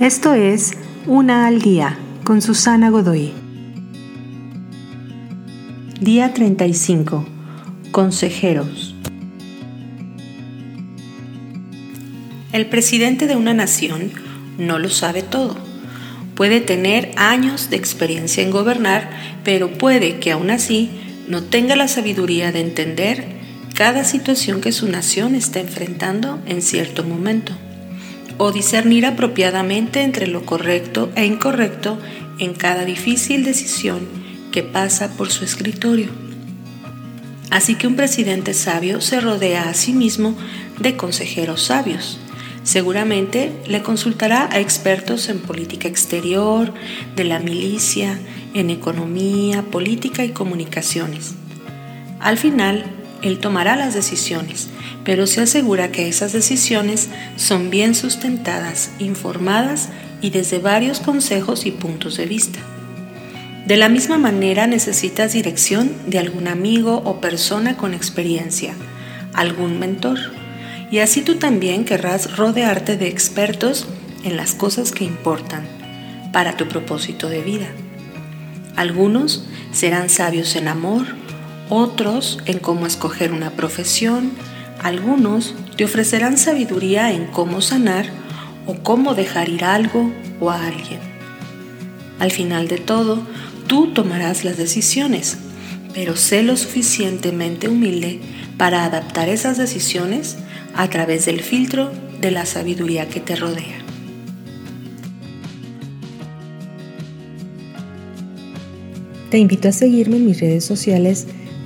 Esto es Una al Día con Susana Godoy. Día 35. Consejeros. El presidente de una nación no lo sabe todo. Puede tener años de experiencia en gobernar, pero puede que aún así no tenga la sabiduría de entender cada situación que su nación está enfrentando en cierto momento o discernir apropiadamente entre lo correcto e incorrecto en cada difícil decisión que pasa por su escritorio. Así que un presidente sabio se rodea a sí mismo de consejeros sabios. Seguramente le consultará a expertos en política exterior, de la milicia, en economía, política y comunicaciones. Al final, él tomará las decisiones, pero se asegura que esas decisiones son bien sustentadas, informadas y desde varios consejos y puntos de vista. De la misma manera necesitas dirección de algún amigo o persona con experiencia, algún mentor. Y así tú también querrás rodearte de expertos en las cosas que importan para tu propósito de vida. Algunos serán sabios en amor, otros en cómo escoger una profesión, algunos te ofrecerán sabiduría en cómo sanar o cómo dejar ir algo o a alguien. Al final de todo, tú tomarás las decisiones, pero sé lo suficientemente humilde para adaptar esas decisiones a través del filtro de la sabiduría que te rodea. Te invito a seguirme en mis redes sociales